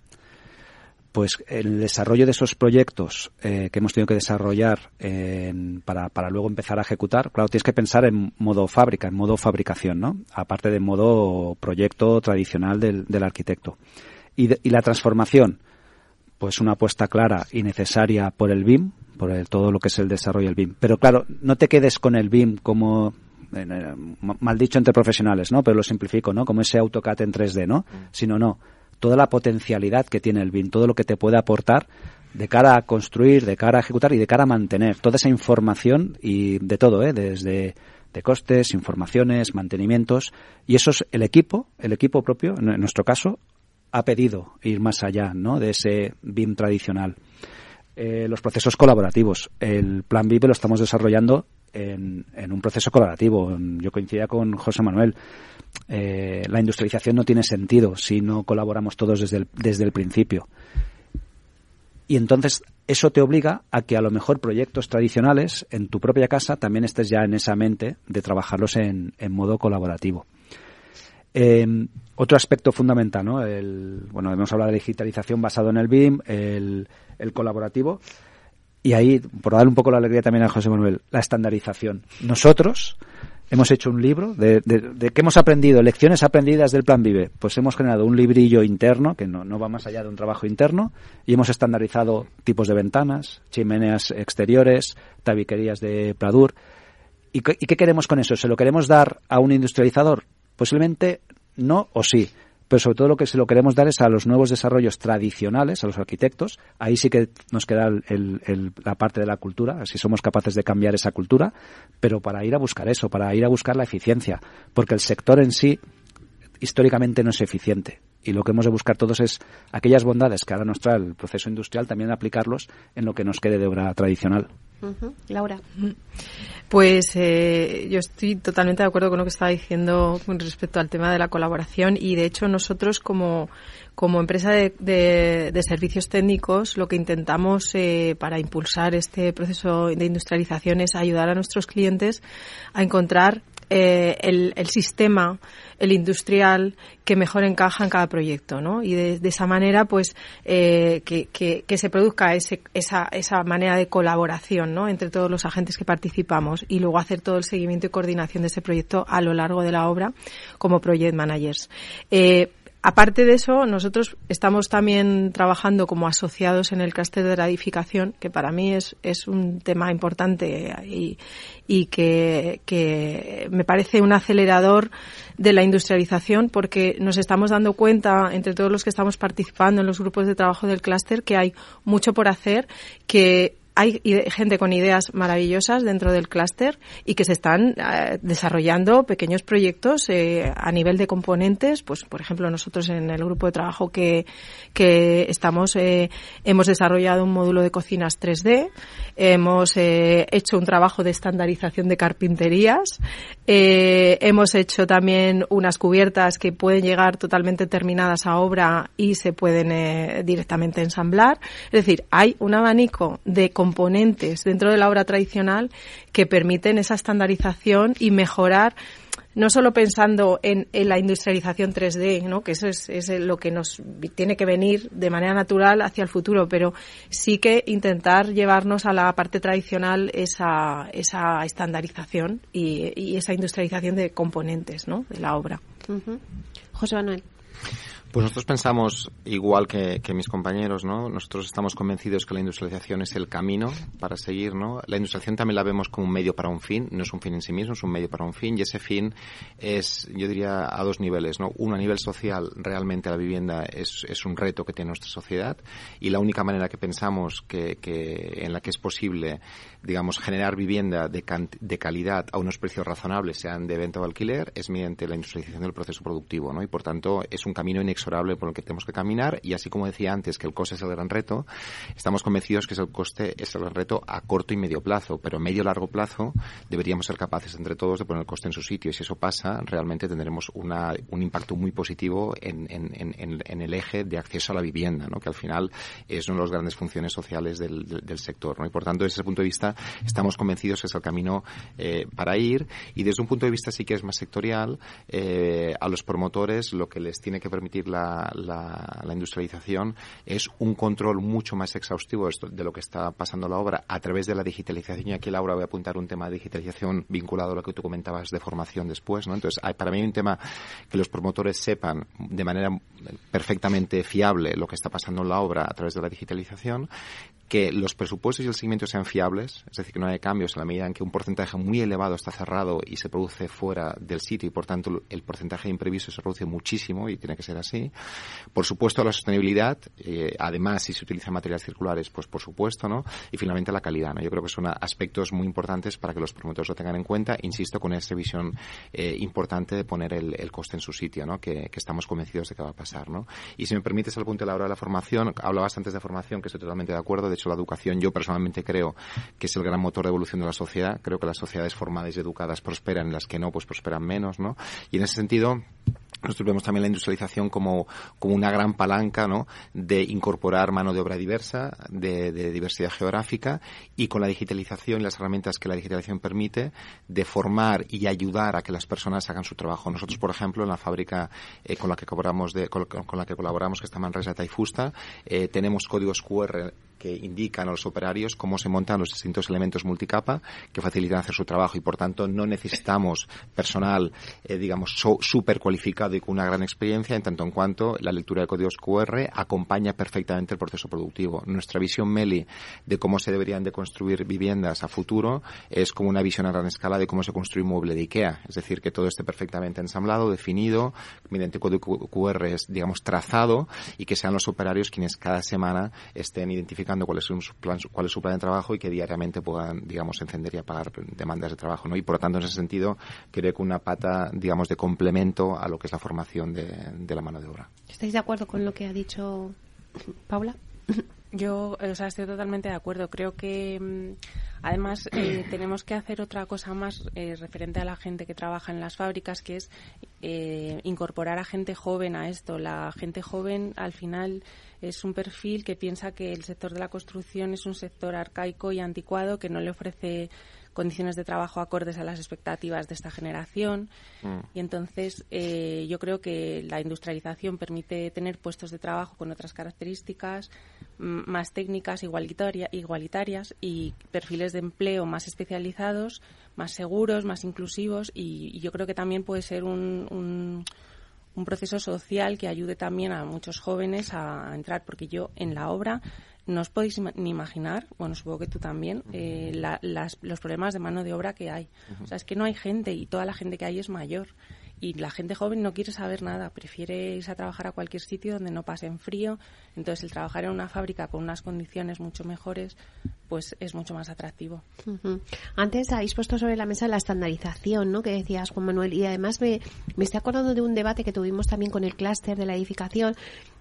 Pues el desarrollo de esos proyectos eh, que hemos tenido que desarrollar para, para luego empezar a ejecutar, claro, tienes que pensar en modo fábrica, en modo fabricación, ¿no? Aparte de modo proyecto tradicional del, del arquitecto. Y, y la transformación, pues una apuesta clara y necesaria por el BIM, por el, todo lo que es el desarrollo del BIM. Pero claro, no te quedes con el BIM como eh, mal dicho entre profesionales, ¿no? Pero lo simplifico, ¿no? Como ese AutoCAD en 3D, ¿no? Mm. Sino no, toda la potencialidad que tiene el BIM, todo lo que te puede aportar de cara a construir, de cara a ejecutar y de cara a mantener toda esa información y de todo, ¿eh? Desde de costes, informaciones, mantenimientos y eso es el equipo, el equipo propio, en nuestro caso, ha pedido ir más allá ¿no? de ese BIM tradicional. Eh, los procesos colaborativos. El plan BIM lo estamos desarrollando en, un proceso colaborativo. Yo coincidía con José Manuel. Eh, la industrialización no tiene sentido si no colaboramos todos desde el, desde el principio. Y entonces eso te obliga a que a lo mejor proyectos tradicionales en tu propia casa también estés ya en esa mente de trabajarlos en, en modo colaborativo. Eh, otro aspecto fundamental, ¿no? El, bueno, hemos hablado de digitalización basado en el BIM, el, colaborativo. Y ahí, por darle un poco la alegría también a José Manuel, la estandarización. Nosotros hemos hecho un libro de, de, qué hemos aprendido, lecciones aprendidas del Plan Vive. Pues hemos generado un librillo interno, que no, no va más allá de un trabajo interno, y hemos estandarizado tipos de ventanas, chimeneas exteriores, tabiquerías de Pladur. ¿Y ¿Y qué queremos con eso? ¿Se lo queremos dar a un industrializador? Posiblemente no o sí. Pero sobre todo lo que se lo queremos dar es a los nuevos desarrollos tradicionales, a los arquitectos. Ahí sí que nos queda la parte de la cultura, si somos capaces de cambiar esa cultura, pero para ir a buscar eso, para ir a buscar la eficiencia, porque el sector en sí históricamente no es eficiente. y lo que hemos de buscar todos es aquellas bondades que ahora nos trae el proceso industrial, también aplicarlos en lo que nos quede de obra tradicional. Laura. Pues eh, yo estoy totalmente de acuerdo con lo que estaba diciendo con respecto al tema de la colaboración y de hecho nosotros como, como empresa de, de, servicios técnicos lo que intentamos eh, para impulsar este proceso de industrialización es ayudar a nuestros clientes a encontrar eh, el, el, sistema, el industrial que mejor encaja en cada proyecto, ¿no? Y de, esa manera, pues, eh, que, que, que, se produzca ese, esa, esa manera de colaboración, ¿no? Entre todos los agentes que participamos y luego hacer todo el seguimiento y coordinación de ese proyecto a lo largo de la obra como project managers. Eh, Aparte de eso, nosotros estamos también trabajando como asociados en el clúster de la edificación, que para mí es, un tema importante y, y que, que me parece un acelerador de la industrialización porque nos estamos dando cuenta entre todos los que estamos participando en los grupos de trabajo del clúster que hay mucho por hacer, que hay gente con ideas maravillosas dentro del clúster y que se están eh, desarrollando pequeños proyectos eh, a nivel de componentes. Pues, por ejemplo, nosotros en el grupo de trabajo que, que estamos, eh, hemos desarrollado un módulo de cocinas 3D, hemos hecho un trabajo de estandarización de carpinterías, hemos hecho también unas cubiertas que pueden llegar totalmente terminadas a obra y se pueden directamente ensamblar. Es decir, hay un abanico de componentes dentro de la obra tradicional que permiten esa estandarización y mejorar no solo pensando en, la industrialización 3D, ¿no? que eso es, es, lo que nos tiene que venir de manera natural hacia el futuro, pero sí que intentar llevarnos a la parte tradicional esa, esa estandarización y, esa industrialización de componentes ¿no? de la obra. José Manuel. Pues nosotros pensamos igual que, mis compañeros, ¿no? Nosotros estamos convencidos que la industrialización es el camino para seguir, ¿no? La industrialización también la vemos como un medio para un fin, no es un fin en sí mismo, es un medio para un fin y ese fin es, yo diría, a dos niveles, ¿no? Uno, a nivel social, realmente la vivienda es, es un reto que tiene nuestra sociedad y la única manera que pensamos que, que en la que es posible digamos, generar vivienda de, de, calidad a unos precios razonables, sean de venta o alquiler, es mediante la industrialización del proceso productivo, ¿no? Y por tanto es un camino inexorable por el que tenemos que caminar y así como decía antes que el coste es el gran reto, estamos convencidos que el coste es el gran reto a corto y medio plazo, pero a medio largo plazo deberíamos ser capaces entre todos de poner el coste en su sitio y si eso pasa, realmente tendremos una, un impacto muy positivo en, en, en, en, el eje de acceso a la vivienda, ¿no? Que al final es una de las grandes funciones sociales del, del, del sector, ¿no? Y por tanto, desde ese punto de vista, estamos convencidos que es el camino eh, para ir y desde un punto de vista sí que es más sectorial, eh, a los promotores lo que les tiene que permitir la, industrialización es un control mucho más exhaustivo de lo que está pasando la obra a través de la digitalización y aquí Laura voy a apuntar un tema de digitalización vinculado a lo que tú comentabas de formación después, ¿no? Entonces, para mí un tema que los promotores sepan de manera perfectamente fiable lo que está pasando en la obra a través de la digitalización, que los presupuestos y el seguimiento sean fiables, es decir, que no haya cambios a la medida en que un porcentaje muy elevado está cerrado y se produce fuera del sitio y por tanto el porcentaje imprevisto se reduce muchísimo y tiene que ser así. Por supuesto la sostenibilidad, eh, además si se utilizan materiales circulares, pues por supuesto, ¿no? Y finalmente la calidad, ¿no? Yo creo que son aspectos muy importantes para que los promotores lo tengan en cuenta, insisto, con esa visión eh, importante de poner el, coste en su sitio, ¿no? Que, estamos convencidos de que va a pasar, ¿no? Y si me permites al punto de la hora de la formación, hablabas antes de formación, que estoy totalmente de acuerdo, de la educación yo personalmente creo que es el gran motor de evolución de la sociedad. Creo que las sociedades formadas y educadas prosperan, las que no, pues prosperan menos, ¿no? Y en ese sentido, nosotros vemos también la industrialización como, como una gran palanca ¿no? de incorporar mano de obra diversa, de, diversidad geográfica y con la digitalización y las herramientas que la digitalización permite, de formar y ayudar a que las personas hagan su trabajo. Nosotros, por ejemplo, en la fábrica eh, con la que colaboramos, de, con, la que colaboramos, que está Manresa Taifusta, eh, tenemos códigos QR que indican a los operarios cómo se montan los distintos elementos multicapa que facilitan hacer su trabajo y por tanto no necesitamos personal, eh, digamos, súper cualificado y con una gran experiencia en tanto en cuanto la lectura de códigos QR acompaña perfectamente el proceso productivo. Nuestra visión Meli de cómo se deberían de construir viviendas a futuro es como una visión a gran escala de cómo se construye un mueble de IKEA, es decir, que todo esté perfectamente ensamblado, definido, mediante código QR, digamos, trazado y que sean los operarios quienes cada semana estén identificando explicando cuál es su plan, cuál es su plan de trabajo y que diariamente puedan, digamos, encender y apagar demandas de trabajo, ¿no? Y por lo tanto, en ese sentido, creo que una pata, digamos, de complemento a lo que es la formación de, de la mano de obra. ¿Estáis de acuerdo con lo que ha dicho Paula? Yo, o sea, estoy totalmente de acuerdo. Creo que, mm, además, eh, tenemos que hacer otra cosa más eh, referente a la gente que trabaja en las fábricas, que es eh, incorporar a gente joven a esto. La gente joven, al final, es un perfil que piensa que el sector de la construcción es un sector arcaico y anticuado que no le ofrece condiciones de trabajo acordes a las expectativas de esta generación. Mm. Y entonces eh, yo creo que la industrialización permite tener puestos de trabajo con otras características más técnicas igualitarias y perfiles de empleo más especializados, más seguros, más inclusivos y, yo creo que también puede ser un, un proceso social que ayude también a muchos jóvenes a, entrar, porque yo en la obra no os podéis ni imaginar, bueno, supongo que tú también, eh, los problemas de mano de obra que hay. O sea, es que no hay gente y toda la gente que hay es mayor. Y la gente joven no quiere saber nada, prefiere irse a trabajar a cualquier sitio donde no pasen frío. Entonces, el trabajar en una fábrica con unas condiciones mucho mejores, pues es mucho más atractivo. Antes habéis puesto sobre la mesa la estandarización, ¿no? Que decías, Juan Manuel. Y además me, me estoy acordando de un debate que tuvimos también con el clúster de la edificación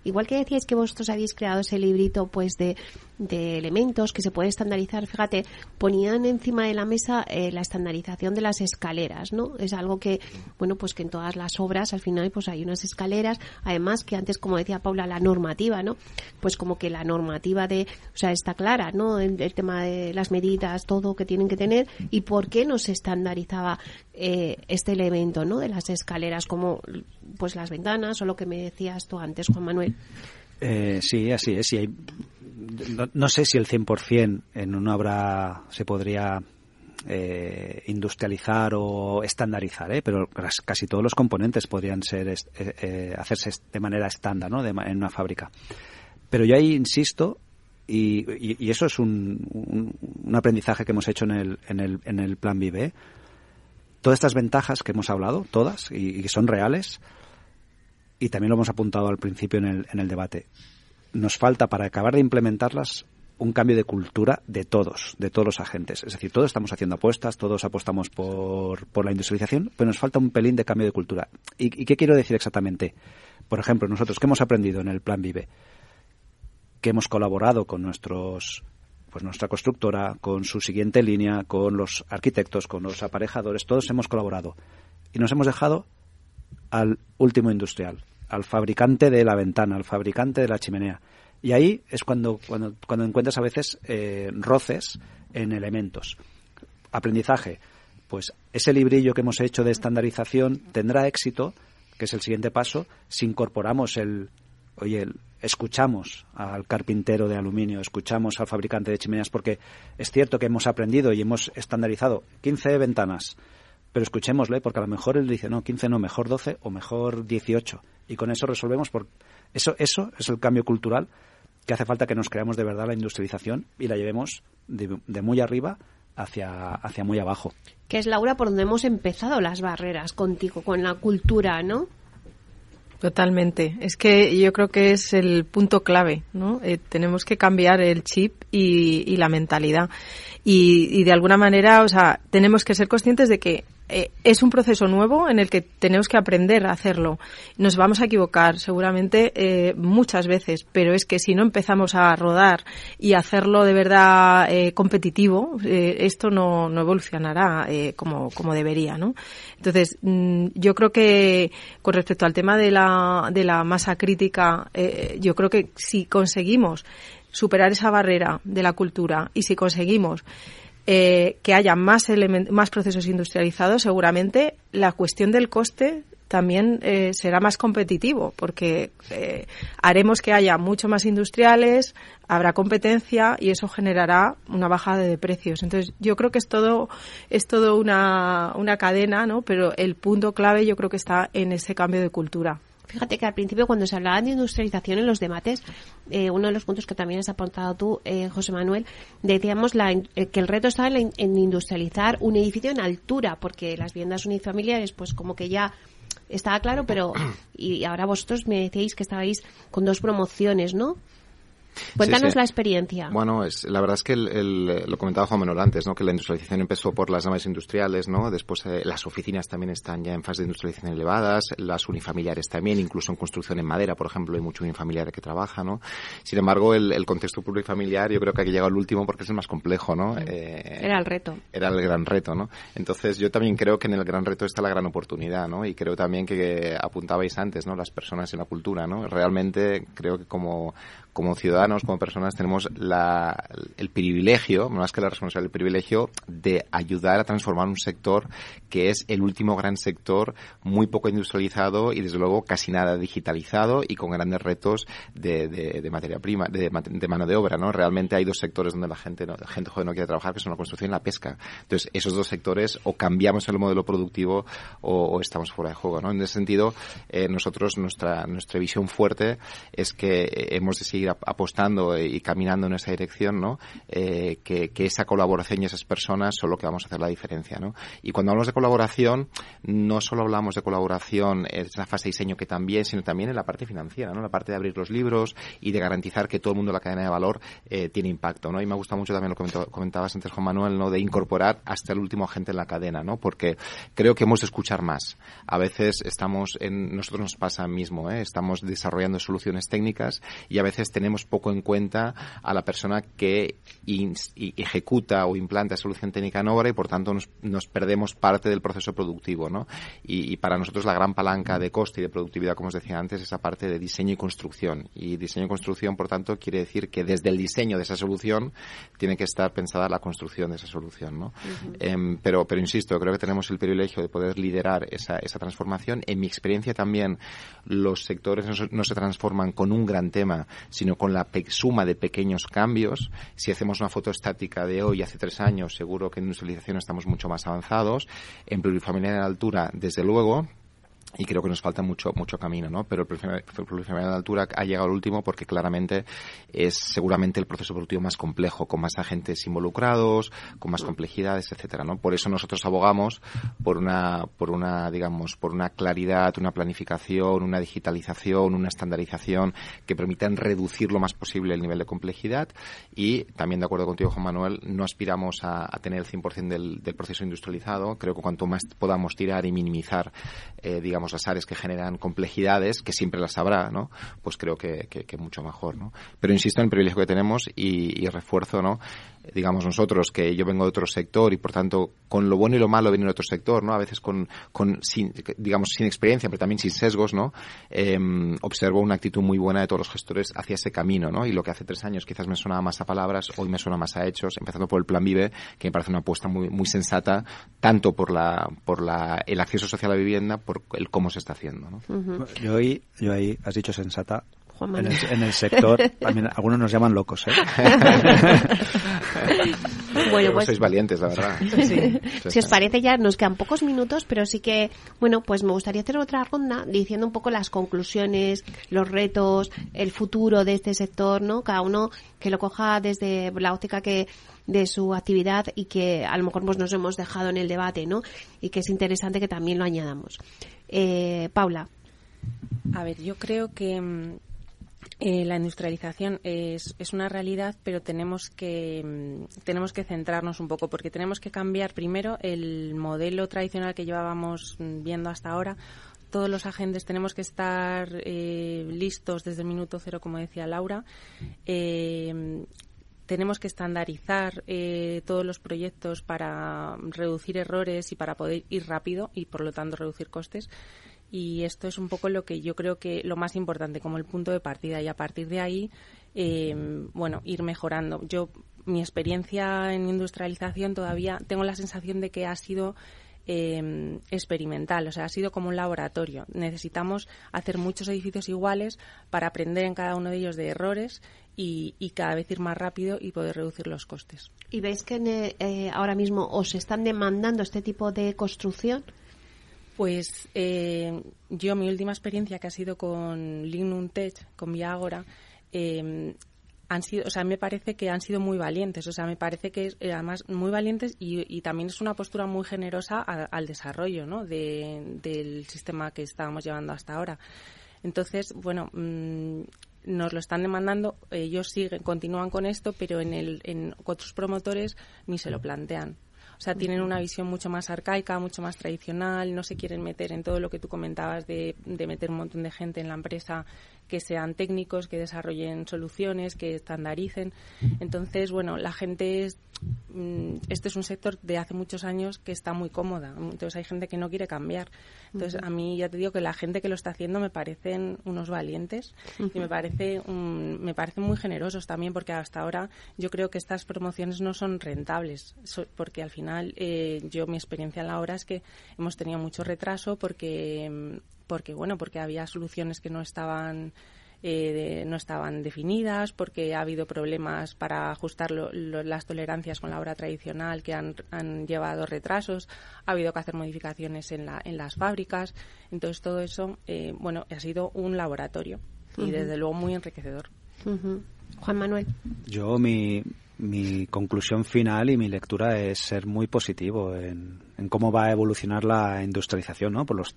Igual que decíais que vosotros habéis creado ese librito pues de, de elementos que se puede estandarizar, fíjate, ponían encima de la mesa eh, la estandarización de las escaleras, ¿no? Es algo que, bueno, pues que en todas las obras al final pues hay unas escaleras, además que antes, como decía Paula, la normativa, ¿no? Pues como que la normativa de, o sea, está clara, ¿no? El, tema de las medidas, todo que tienen que tener y por qué no se estandarizaba eh, este elemento, ¿no? De las escaleras, como pues las ventanas o lo que me decías tú antes, Juan Manuel. Eh, sí, así es. hay, no, sé si el 100% en una obra se podría eh, industrializar o estandarizar, ¿eh? pero casi todos los componentes podrían ser eh, hacerse de manera estándar ¿no? en una fábrica. Pero yo ahí insisto, y, eso es un, un, aprendizaje que hemos hecho en el, en el, en el Plan Vive, todas estas ventajas que hemos hablado, todas, y, que son reales, y también lo hemos apuntado al principio en el, en el debate, nos falta para acabar de implementarlas un cambio de cultura de todos, de todos los agentes. Es decir, todos estamos haciendo apuestas, todos apostamos por, por la industrialización, pero nos falta un pelín de cambio de cultura. ¿Y, qué quiero decir exactamente? Por ejemplo, nosotros, ¿qué hemos aprendido en el Plan Vive? Que hemos colaborado con nuestros pues nuestra constructora, con su siguiente línea, con los arquitectos, con los aparejadores, todos hemos colaborado. Y nos hemos dejado al último industrial, al fabricante de la ventana, al fabricante de la chimenea. Y ahí es cuando, cuando, cuando encuentras a veces eh, roces en elementos. Aprendizaje. Pues ese librillo que hemos hecho de estandarización tendrá éxito, que es el siguiente paso, si incorporamos el, oye, escuchamos al carpintero de aluminio, escuchamos al fabricante de chimeneas, porque es cierto que hemos aprendido y hemos estandarizado 15 ventanas, pero escuchémosle, porque a lo mejor él dice, no, 15 no, mejor 12 o mejor 18. Y con eso resolvemos, por... eso, eso es el cambio cultural que hace falta que nos creamos de verdad la industrialización y la llevemos de, de muy arriba hacia, hacia muy abajo. Que es, Laura, por donde hemos empezado las barreras contigo, con la cultura, ¿no? Totalmente. Es que yo creo que es el punto clave, ¿no? Eh, tenemos que cambiar el chip y, la mentalidad. Y, y, de alguna manera, o sea, tenemos que ser conscientes de que eh, es un proceso nuevo en el que tenemos que aprender a hacerlo. Nos vamos a equivocar seguramente eh, muchas veces, pero es que si no empezamos a rodar y hacerlo de verdad eh, competitivo, esto no, no evolucionará como, como debería, ¿no? Entonces, mm, yo creo que con respecto al tema de la, de la masa crítica, yo creo que si conseguimos superar esa barrera de la cultura y si conseguimos eh, que haya más, más procesos industrializados, seguramente la cuestión del coste también eh, será más competitivo porque eh, haremos que haya mucho más industriales, habrá competencia y eso generará una bajada de precios. Entonces, yo creo que es todo es todo una, una cadena, ¿no? Pero el punto clave yo creo que está en ese cambio de cultura. Fíjate que al principio cuando se hablaba de industrialización en los debates, eh, uno de los puntos que también has apuntado tú, eh, José Manuel, decíamos la, eh, que el reto estaba en, industrializar un edificio en altura, porque las viviendas unifamiliares, pues como que ya estaba claro, pero y ahora vosotros me decíais que estabais con dos promociones, ¿no? Cuéntanos la experiencia. Bueno, es, la verdad es que el, lo comentaba Juan Manuel antes, ¿no? que la industrialización empezó por las naves industriales, ¿no? después eh, las oficinas también están ya en fase de industrialización elevadas, las unifamiliares también, incluso en construcción en madera, por ejemplo, hay mucho unifamiliar que trabaja. ¿no? Sin embargo, el, el contexto plurifamiliar yo creo que ha llegado al último porque es el más complejo. ¿no? Eh, era el reto. Era el gran reto. ¿no? Entonces, yo también creo que en el gran reto está la gran oportunidad ¿no? y creo también que apuntabais antes, ¿no? las personas en la cultura. ¿no? Realmente creo que como como ciudadanos, como personas, tenemos la, el privilegio, más que la responsabilidad, el privilegio de ayudar a transformar un sector que es el último gran sector muy poco industrializado y, desde luego, casi nada digitalizado y con grandes retos de, materia prima, de, de, mano de obra, ¿no? Realmente hay dos sectores donde la gente, no, la gente joven no quiere trabajar, que son la construcción y la pesca. Entonces, esos dos sectores o cambiamos el modelo productivo o, o estamos fuera de juego, ¿no? En ese sentido, eh, nosotros, nuestra, nuestra visión fuerte es que eh, hemos de seguir seguir apostando y caminando en esa dirección, ¿no? Eh, que, esa colaboración y esas personas son lo que vamos a hacer la diferencia, ¿no? Y cuando hablamos de colaboración, no solo hablamos de colaboración en esa fase de diseño que también, sino también en la parte financiera, ¿no? La parte de abrir los libros y de garantizar que todo el mundo en la cadena de valor eh, tiene impacto, ¿no? Y me gusta mucho también lo que comentabas antes, Juan Manuel, ¿no? De incorporar hasta el último agente en la cadena, ¿no? Porque creo que hemos de escuchar más. A veces estamos en, nosotros nos pasa mismo, ¿eh? Estamos desarrollando soluciones técnicas y a veces tenemos poco en cuenta a la persona que ejecuta o implanta solución técnica en obra y por tanto nos, nos perdemos parte del proceso productivo, ¿no? Y, y, para nosotros la gran palanca de coste y de productividad, como os decía antes, es esa parte de diseño y construcción. Y diseño y construcción, por tanto, quiere decir que desde el diseño de esa solución tiene que estar pensada la construcción de esa solución, ¿no? Uh -huh. eh, pero, pero insisto, creo que tenemos el privilegio de poder liderar esa, esa transformación. En mi experiencia también, los sectores no, no se transforman con un gran tema, sino con la suma de pequeños cambios. Si hacemos una foto estática de hoy, hace tres años, seguro que en industrialización estamos mucho más avanzados. En plurifamiliar de altura, desde luego, y creo que nos falta mucho mucho camino, ¿no? Pero el plurifamiliar de altura ha llegado al último porque claramente es seguramente el proceso productivo más complejo, con más agentes involucrados, con más complejidades, etcétera, ¿no? Por eso nosotros abogamos por una por una digamos por una claridad, una planificación, una digitalización, una estandarización que permitan reducir lo más posible el nivel de complejidad y también de acuerdo contigo Juan Manuel no aspiramos a, a tener el 100% del, del proceso industrializado. Creo que cuanto más podamos tirar y minimizar eh, digamos digamos, las áreas que generan complejidades, que siempre las habrá, ¿no? Pues creo que, mucho mejor, ¿no? Pero insisto en el privilegio que tenemos y, y refuerzo, ¿no? Digamos nosotros que yo vengo de otro sector y por tanto con lo bueno y lo malo viene de otro sector no a veces con, con sin, digamos sin experiencia pero también sin sesgos no eh, observo una actitud muy buena de todos los gestores hacia ese camino no y lo que hace tres años quizás me sonaba más a palabras hoy me suena más a hechos empezando por el plan Vive que me parece una apuesta muy muy sensata tanto por la por la el acceso social a la vivienda por el cómo se está haciendo ¿no? Uh -huh. yo ahí yo ahí has dicho sensata en el, en el, sector, también algunos nos llaman locos, ¿eh? bueno, pues sois valientes, la verdad. Sí. si os parece ya nos quedan pocos minutos, pero sí que, bueno, pues me gustaría hacer otra ronda diciendo un poco las conclusiones, los retos, el futuro de este sector, ¿no? Cada uno que lo coja desde la óptica que de su actividad y que a lo mejor pues nos hemos dejado en el debate, ¿no? Y que es interesante que también lo añadamos. Eh, Paula. A ver, yo creo que eh, la industrialización es, es, una realidad, pero tenemos que, tenemos que centrarnos un poco porque tenemos que cambiar primero el modelo tradicional que llevábamos viendo hasta ahora. Todos los agentes tenemos que estar eh, listos desde el minuto cero, como decía Laura. Eh, tenemos que estandarizar eh, todos los proyectos para reducir errores y para poder ir rápido y, por lo tanto, reducir costes y esto es un poco lo que yo creo que lo más importante como el punto de partida y a partir de ahí eh, bueno ir mejorando yo mi experiencia en industrialización todavía tengo la sensación de que ha sido eh, experimental, o sea, ha sido como un laboratorio. Necesitamos hacer muchos edificios iguales para aprender en cada uno de ellos de errores y, y cada vez ir más rápido y poder reducir los costes. ¿Y veis que eh, ahora mismo os están demandando este tipo de construcción? Pues eh, yo mi última experiencia que ha sido con Lignum Tech, con Viagora, eh, han sido, o sea, me parece que han sido muy valientes, o sea, me parece que eh, además muy valientes y, y, también es una postura muy generosa a, al desarrollo, ¿no? De, del sistema que estábamos llevando hasta ahora. Entonces, bueno, mmm, nos lo están demandando, ellos siguen, continúan con esto, pero en, el, en otros promotores ni se lo plantean. O sea, tienen una visión mucho más arcaica, mucho más tradicional, no se quieren meter en todo lo que tú comentabas de, de meter un montón de gente en la empresa que sean técnicos, que desarrollen soluciones, que estandaricen. Entonces, bueno, la gente es, mm, este es un sector de hace muchos años que está muy cómoda. Entonces hay gente que no quiere cambiar. Entonces a mí ya te digo que la gente que lo está haciendo me parecen unos valientes y me parece me parecen muy generosos también porque hasta ahora yo creo que estas promociones no son rentables porque al final eh, yo mi experiencia en la hora es que hemos tenido mucho retraso porque mm, porque bueno, porque había soluciones que no estaban eh, no estaban definidas, porque ha habido problemas para ajustar las tolerancias con la hora tradicional que han, llevado retrasos, ha habido que hacer modificaciones en, la, en las fábricas. Entonces, todo eso, eh, bueno, ha sido un laboratorio y desde luego muy enriquecedor. Juan Manuel. Yo, mi, mi conclusión final y mi lectura es ser muy positivo en, en cómo va a evolucionar la industrialización, ¿no? Por los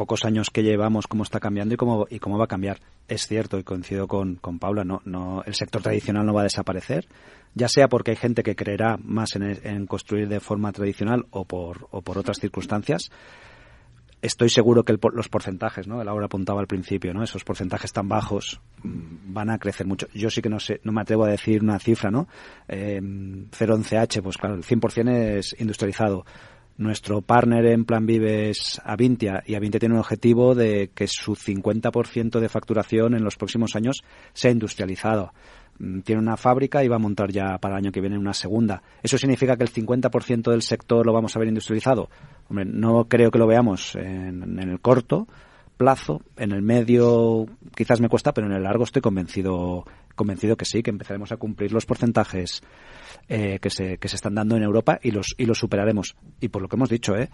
pocos años que llevamos, cómo está cambiando y cómo, y cómo va a cambiar. Es cierto, y coincido con, con Paula, no, no, el sector tradicional no va a desaparecer, ya sea porque hay gente que creerá más en, construir de forma tradicional o por, o por otras circunstancias. Estoy seguro que los porcentajes, ¿no? Laura apuntaba al principio, ¿no? Esos porcentajes tan bajos mm, van a crecer mucho. Yo sí que no sé, no me atrevo a decir una cifra, ¿no? Eh, 011H, pues claro, el 100% es industrializado nuestro partner en Plan Vive es Avintia y Avintia tiene un objetivo de que su 50% de facturación en los próximos años sea industrializado. Mm, tiene una fábrica y va a montar ya para el año que viene una segunda. ¿Eso significa que el 50% del sector lo vamos a ver industrializado? Hombre, no creo que lo veamos en, en el corto plazo, en el medio quizás me cuesta, pero en el largo estoy convencido, convencido que sí, que empezaremos a cumplir los porcentajes eh, que, se, que se están dando en Europa y los, y los superaremos. Y por lo que hemos dicho, ¿eh?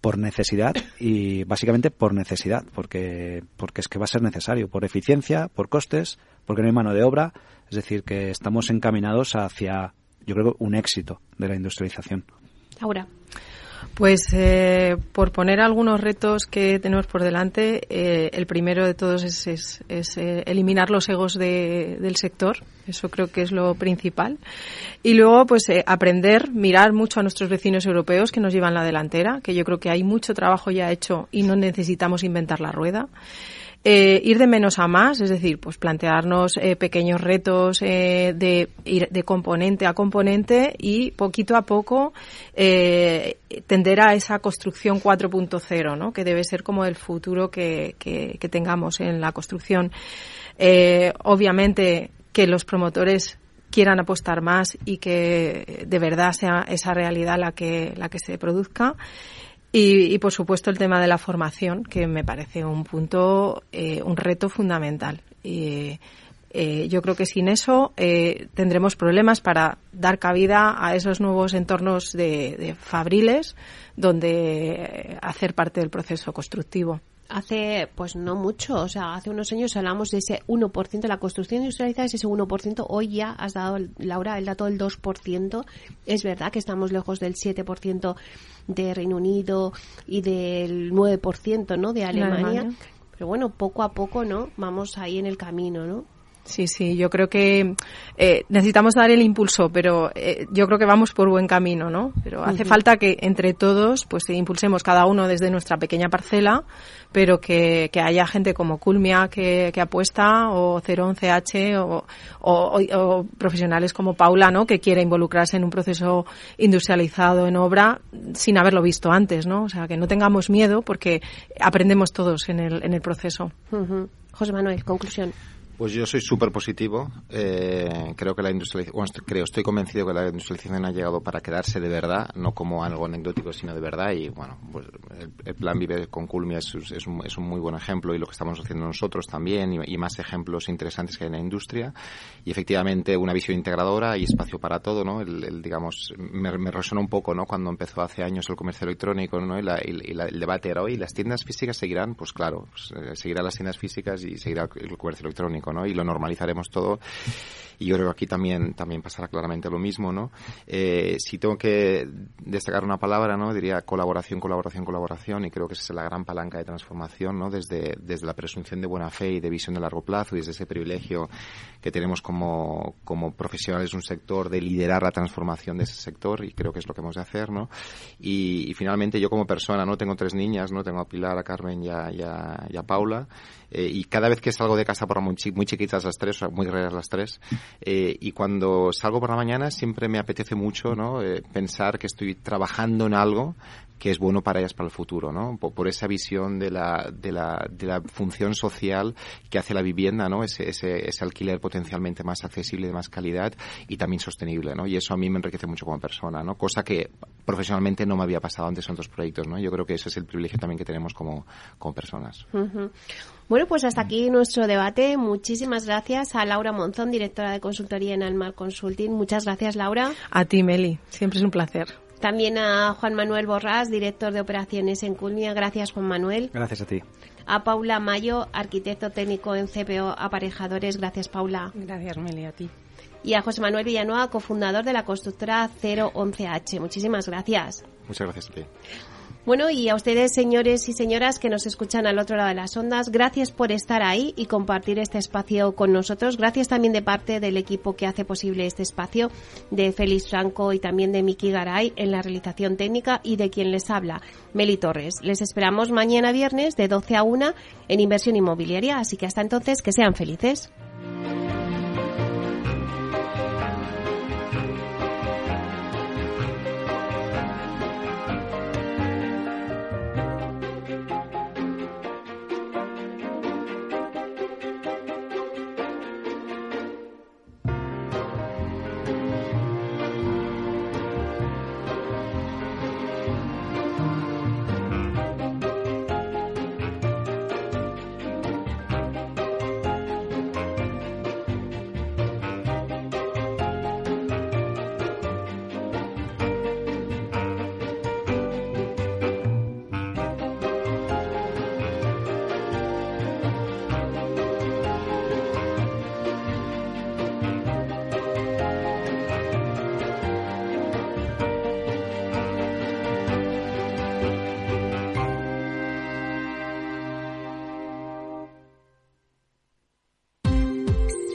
por necesidad y básicamente por necesidad, porque, porque es que va a ser necesario, por eficiencia, por costes, porque no hay mano de obra. Es decir, que estamos encaminados hacia, yo creo, un éxito de la industrialización. Ahora. Pues eh, por poner algunos retos que tenemos por delante, eh, el primero de todos es, es, eh, eliminar los egos del sector. Eso creo que es lo principal. Y luego, pues aprender, mirar mucho a nuestros vecinos europeos que nos llevan la delantera, que yo creo que hay mucho trabajo ya hecho y no necesitamos inventar la rueda. Eh, ir de menos a más, es decir, pues plantearnos eh, pequeños retos eh, de ir de componente a componente y poquito a poco eh, tender a esa construcción 4.0, ¿no? que debe ser como el futuro que, que, que tengamos en la construcción. Eh, obviamente que los promotores quieran apostar más y que de verdad sea esa realidad la que, la que se produzca. Y, por supuesto el tema de la formación, que me parece un punto, eh, un reto fundamental. Y, eh, yo creo que sin eso eh, tendremos problemas para dar cabida a esos nuevos entornos de, de fabriles donde hacer parte del proceso constructivo hace pues no mucho, o sea, hace unos años hablamos de ese 1%, de la construcción industrializada es ese 1%, hoy ya has dado, Laura, el dato del 2%, es verdad que estamos lejos del 7% de Reino Unido y del 9%, ¿no?, de Alemania, pero bueno, poco a poco, ¿no?, vamos ahí en el camino, ¿no? Sí, sí, yo creo que eh, necesitamos dar el impulso, pero eh, yo creo que vamos por buen camino, ¿no? Pero hace falta que entre todos, pues impulsemos cada uno desde nuestra pequeña parcela, pero que, que haya gente como Culmia que, que apuesta, o 011H, o, o, o, profesionales como Paula, ¿no? Que quiere involucrarse en un proceso industrializado en obra sin haberlo visto antes, ¿no? O sea, que no tengamos miedo porque aprendemos todos en el, en el proceso. José Manuel, conclusión. Pues yo soy súper positivo. Eh, creo que la industrialización, bueno, creo, estoy convencido que la industrialización ha llegado para quedarse de verdad, no como algo anecdótico, sino de verdad. Y bueno, pues el, plan Vive con Culmia es, es, un, es, un, muy buen ejemplo y lo que estamos haciendo nosotros también y, más ejemplos interesantes que hay en la industria. Y efectivamente una visión integradora y espacio para todo, ¿no? El, digamos, me, me resonó un poco, ¿no? Cuando empezó hace años el comercio electrónico, ¿no? Y, la, y la, el debate era hoy, ¿las tiendas físicas seguirán? Pues claro, pues, eh, seguirán las tiendas físicas y seguirá el comercio electrónico. Y lo normalizaremos todo y yo creo que aquí también, también pasará claramente lo mismo, ¿no? Eh, si tengo que destacar una palabra, ¿no? Diría colaboración, colaboración, colaboración, y creo que esa es la gran palanca de transformación, ¿no? Desde, desde la presunción de buena fe y de visión de largo plazo y desde ese privilegio que tenemos como, como profesionales de un sector de liderar la transformación de ese sector, y creo que es lo que hemos de hacer, ¿no? Y, finalmente yo como persona, ¿no? Tengo tres niñas, ¿no? Tengo a Pilar, a Carmen y a, y a, Paula, eh, y cada vez que salgo de casa por muy, muy chiquitas las tres, o sea, muy raras las tres, eh, y cuando salgo por la mañana siempre me apetece mucho ¿no? Eh, pensar que estoy trabajando en algo que es bueno para ellas para el futuro, ¿no? Por, esa visión de la, de, la, de la función social que hace la vivienda, ¿no? Ese, ese, ese, alquiler potencialmente más accesible, de más calidad y también sostenible, ¿no? Y eso a mí me enriquece mucho como persona, ¿no? Cosa que profesionalmente no me había pasado antes en otros proyectos, ¿no? Yo creo que ese es el privilegio también que tenemos como, como personas. Bueno, pues hasta aquí nuestro debate. Muchísimas gracias a Laura Monzón, directora de consultoría en Almar Consulting. Muchas gracias, Laura. A ti, Meli. Siempre es un placer. También a Juan Manuel Borrás, director de operaciones en Culmia. Gracias, Juan Manuel. Gracias a ti. A Paula Mayo, arquitecto técnico en CPO Aparejadores. Gracias, Paula. Gracias, Meli, a ti. Y a José Manuel Villanueva, cofundador de la constructora 011H. Muchísimas gracias. Muchas gracias a ti. Bueno, y a ustedes, señores y señoras que nos escuchan al otro lado de las ondas, gracias por estar ahí y compartir este espacio con nosotros. Gracias también de parte del equipo que hace posible este espacio, de Félix Franco y también de Miki Garay en la realización técnica y de quien les habla, Meli Torres. Les esperamos mañana viernes de 12 a 1 en Inversión Inmobiliaria, así que hasta entonces que sean felices.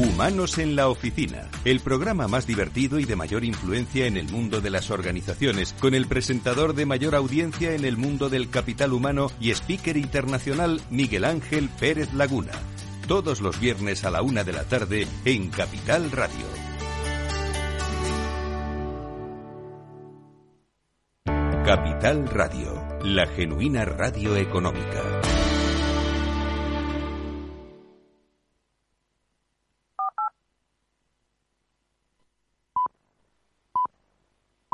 Humanos en la Oficina, el programa más divertido y de mayor influencia en el mundo de las organizaciones, con el presentador de mayor audiencia en el mundo del capital humano y speaker internacional Miguel Ángel Pérez Laguna. Todos los viernes a la una de la tarde en Capital Radio. Capital Radio, la genuina radio económica.